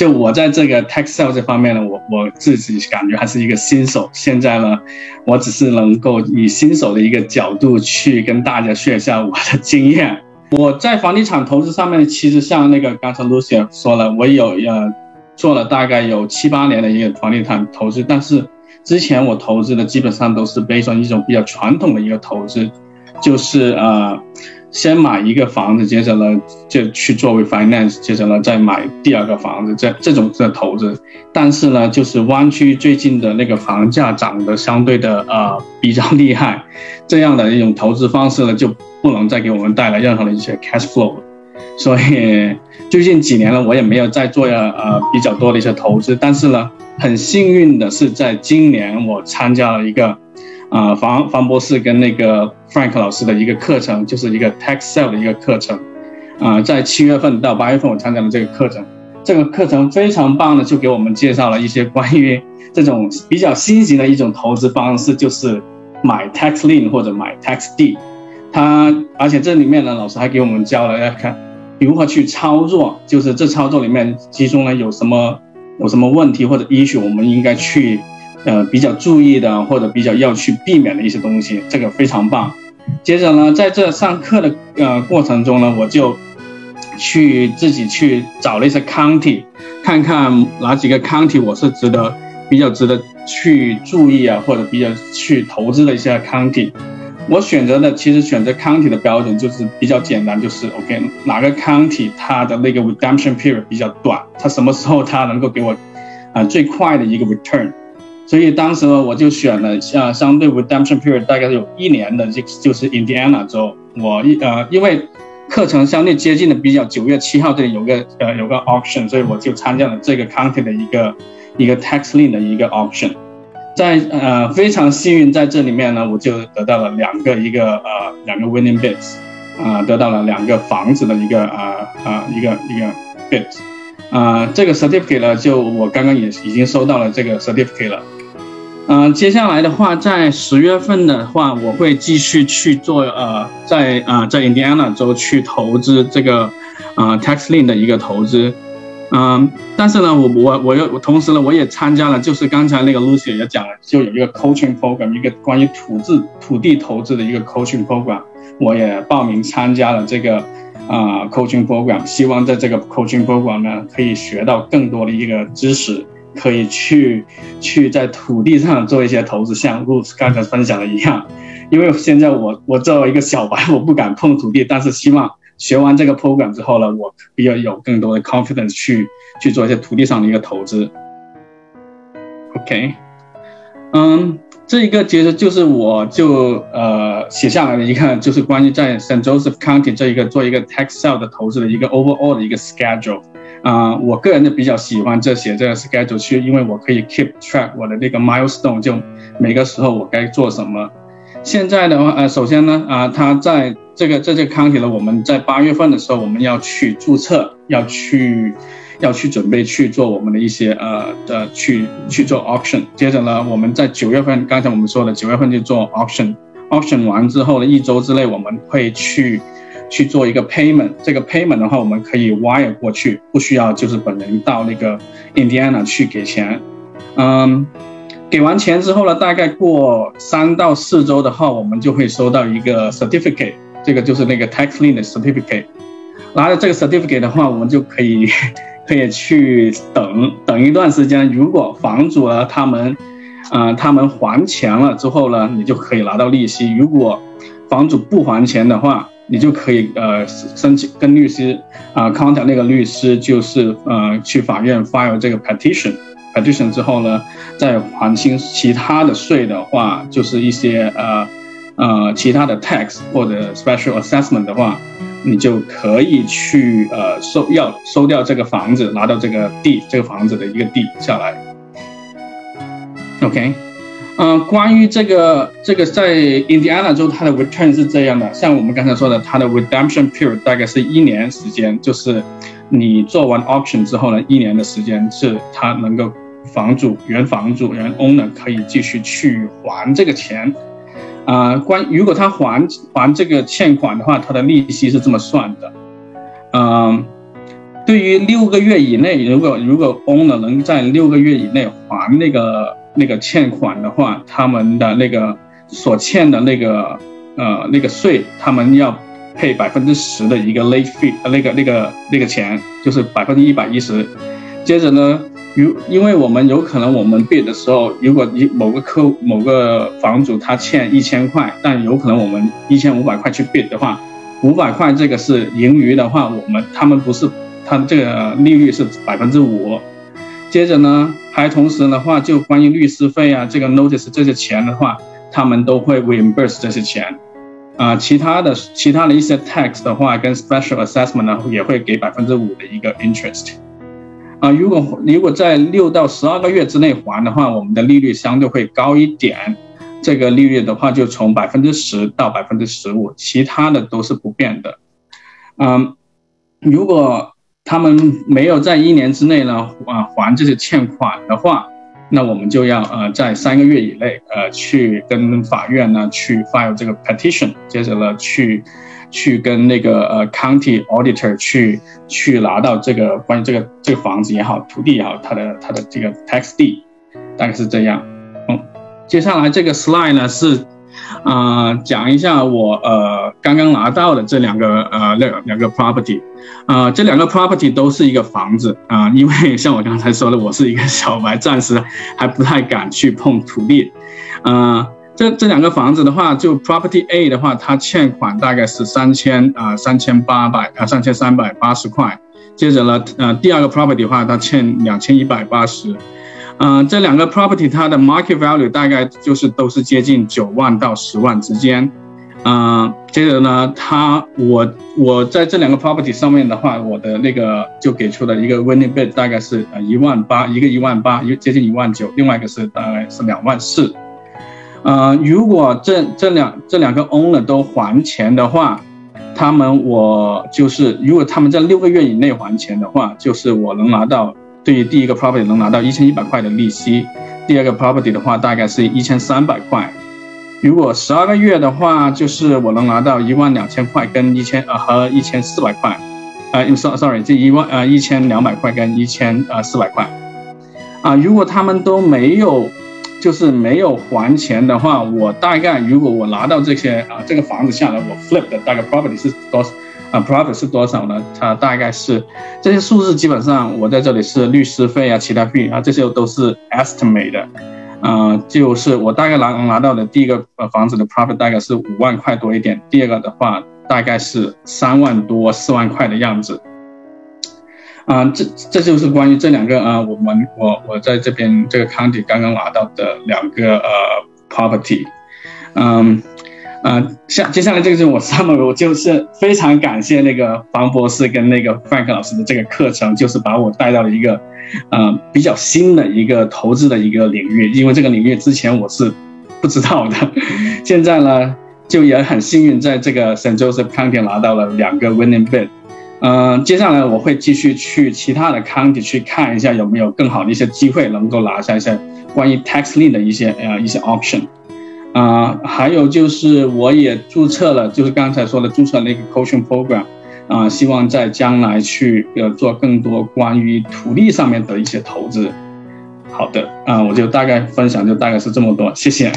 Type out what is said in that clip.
就我在这个 tax sale 这方面呢，我我自己感觉还是一个新手。现在呢，我只是能够以新手的一个角度去跟大家学一下我的经验。我在房地产投资上面，其实像那个刚才 Lucy 说了，我有呃做了大概有七八年的一个房地产投资，但是之前我投资的基本上都是 based on 一种比较传统的一个投资，就是呃。先买一个房子，接着呢就去作为 finance，接着呢再买第二个房子，这这种的投资。但是呢，就是湾区最近的那个房价涨得相对的呃比较厉害，这样的一种投资方式呢就不能再给我们带来任何的一些 cash flow。所以最近几年呢，我也没有再做呀呃比较多的一些投资。但是呢，很幸运的是，在今年我参加了一个。啊，房房博士跟那个 Frank 老师的一个课程，就是一个 Tax Sale 的一个课程。啊，在七月份到八月份，我参加了这个课程。这个课程非常棒的，就给我们介绍了一些关于这种比较新型的一种投资方式，就是买 Tax Lien 或者买 Tax D。它而且这里面呢，老师还给我们教了要看如何去操作，就是这操作里面其中呢有什么有什么问题或者 issue，我们应该去。呃，比较注意的或者比较要去避免的一些东西，这个非常棒。接着呢，在这上课的呃过程中呢，我就去自己去找了一些 county，看看哪几个 county 我是值得比较值得去注意啊，或者比较去投资的一些 county。我选择的其实选择 county 的标准就是比较简单，就是 OK 哪个 county 它的那个 redemption period 比较短，它什么时候它能够给我啊最快的一个 return。所以当时呢，我就选了像相对 redemption period 大概有一年的，就就是 Indiana 州。我一呃，因为课程相对接近的比较，九月七号这里有个呃有个 auction，所以我就参加了这个 county 的一个一个 tax lien 的一个 auction。在呃非常幸运，在这里面呢，我就得到了两个一个呃两个 winning bids，啊，得到了两个房子的一个啊啊一个一个 bid。啊，这个 certificate 呢，就我刚刚也已经收到了这个 certificate 了。嗯，接下来的话，在十月份的话，我会继续去做呃，在啊在 Indiana 州去投资这个啊 tax lien 的一个投资，嗯，但是呢，我我我又同时呢，我也参加了，就是刚才那个 Lucy 也讲了，就有一个 coaching program，一个关于土质土地投资的一个 coaching program，我也报名参加了这个啊 coaching program，希望在这个 coaching program 呢，可以学到更多的一个知识。可以去去在土地上做一些投资，像 Rose 刚才分享的一样。因为现在我我作为一个小白，我不敢碰土地，但是希望学完这个 program 之后呢，我比较有更多的 confidence 去去做一些土地上的一个投资。OK，嗯，这一个其实就是我就呃写下来的一个，就是关于在 San Joseph County 这一个做一个 tax sale 的投资的一个 overall 的一个 schedule。啊，我个人就比较喜欢这写这个 schedule，去，因为我可以 keep track 我的那个 milestone，就每个时候我该做什么。现在的话，呃，首先呢，啊，他在这个这这 county 呢，我们在八月份的时候，我们要去注册，要去要去准备去做我们的一些呃的去去做 auction。接着呢，我们在九月份，刚才我们说的九月份就做 auction，auction 完之后呢，一周之内我们会去。去做一个 payment，这个 payment 的话，我们可以 wire 过去，不需要就是本人到那个 Indiana 去给钱。嗯，给完钱之后呢，大概过三到四周的话，我们就会收到一个 certificate，这个就是那个 tax lien 的 certificate。拿着这个 certificate 的话，我们就可以 可以去等等一段时间。如果房主呢，他们，啊，他们还钱了之后呢，你就可以拿到利息。如果房主不还钱的话，你就可以呃申请跟律师啊刚才那个律师，就是呃去法院 file 这个 petition，petition 之后呢，再还清其他的税的话，就是一些呃呃其他的 tax 或者 special assessment 的话，你就可以去呃收要收掉这个房子，拿到这个地这个房子的一个地下来，OK。嗯，关于这个这个在 Indiana 州，它的 return 是这样的，像我们刚才说的，它的 redemption period 大概是一年时间，就是你做完 Option 之后呢，一年的时间是它能够房主原房主原 owner 可以继续去还这个钱。啊，关如果他还还这个欠款的话，他的利息是这么算的。嗯。对于六个月以内，如果如果 owner 能在六个月以内还那个那个欠款的话，他们的那个所欠的那个呃那个税，他们要配百分之十的一个 late fee，呃那个那个那个钱就是百分之一百一十。接着呢，如因为我们有可能我们 bid 的时候，如果一某个客某个房主他欠一千块，但有可能我们一千五百块去 bid 的话，五百块这个是盈余的话，我们他们不是。他这个利率是百分之五，接着呢，还同时的话，就关于律师费啊，这个 notice 这些钱的话，他们都会 reimburse 这些钱，啊，其他的其他的一些 tax 的话，跟 special assessment 呢，也会给百分之五的一个 interest，啊，如果如果在六到十二个月之内还的话，我们的利率相对会高一点，这个利率的话就从百分之十到百分之十五，其他的都是不变的，嗯，如果他们没有在一年之内呢，啊还这些欠款的话，那我们就要呃在三个月以内，呃去跟法院呢去 file 这个 petition，接着呢去去跟那个呃 county auditor 去去拿到这个关于这个这个房子也好，土地也好，它的它的这个 tax deed，大概是这样。嗯，接下来这个 slide 呢是。啊，讲一下我呃刚刚拿到的这两个呃两两个 property，啊这两个 property 都是一个房子啊，因为像我刚才说的，我是一个小白，暂时还不太敢去碰土地，啊这这两个房子的话，就 property A 的话，它欠款大概是三千啊三千八百啊三千三百八十块，接着呢呃第二个 property 的话，它欠两千一百八十。嗯，这两个 property 它的 market value 大概就是都是接近九万到十万之间。嗯，接着呢，它我我在这两个 property 上面的话，我的那个就给出了一个 winning bid 大概是呃一万八，一个一万八，一接近一万九，另外一个是大概是两万四。呃，如果这这两这两个 owner 都还钱的话，他们我就是如果他们在六个月以内还钱的话，就是我能拿到。对于第一个 property 能拿到一千一百块的利息，第二个 property 的话大概是一千三百块。如果十二个月的话，就是我能拿到一万两千块跟一千呃和一千四百块，呃，sorry，这一万呃一千两百块跟一千呃四百块。啊，如果他们都没有，就是没有还钱的话，我大概如果我拿到这些啊这个房子下来，我 flip 的大概 property 是多少？啊，profit 是多少呢？它大概是这些数字，基本上我在这里是律师费啊，其他费啊，这些都是 estimate 的。啊，就是我大概拿拿到的第一个呃房子的 profit 大概是五万块多一点，第二个的话大概是三万多四万块的样子。啊，这这就是关于这两个啊，我们我我在这边这个 county 刚刚拿到的两个呃 property，嗯。嗯，下接下来这个是我 summary，我就是非常感谢那个黄博士跟那个 Frank 老师的这个课程，就是把我带到了一个，呃，比较新的一个投资的一个领域，因为这个领域之前我是不知道的，现在呢就也很幸运在这个 St. Joseph County 拿到了两个 winning bid，嗯，接下来我会继续去其他的 county 去看一下有没有更好的一些机会能够拿下一些关于 tax lien 的一些呃一些 option。啊，还有就是我也注册了，就是刚才说的注册了一个 coaching program，啊，希望在将来去呃做更多关于土地上面的一些投资。好的，啊，我就大概分享就大概是这么多，谢谢。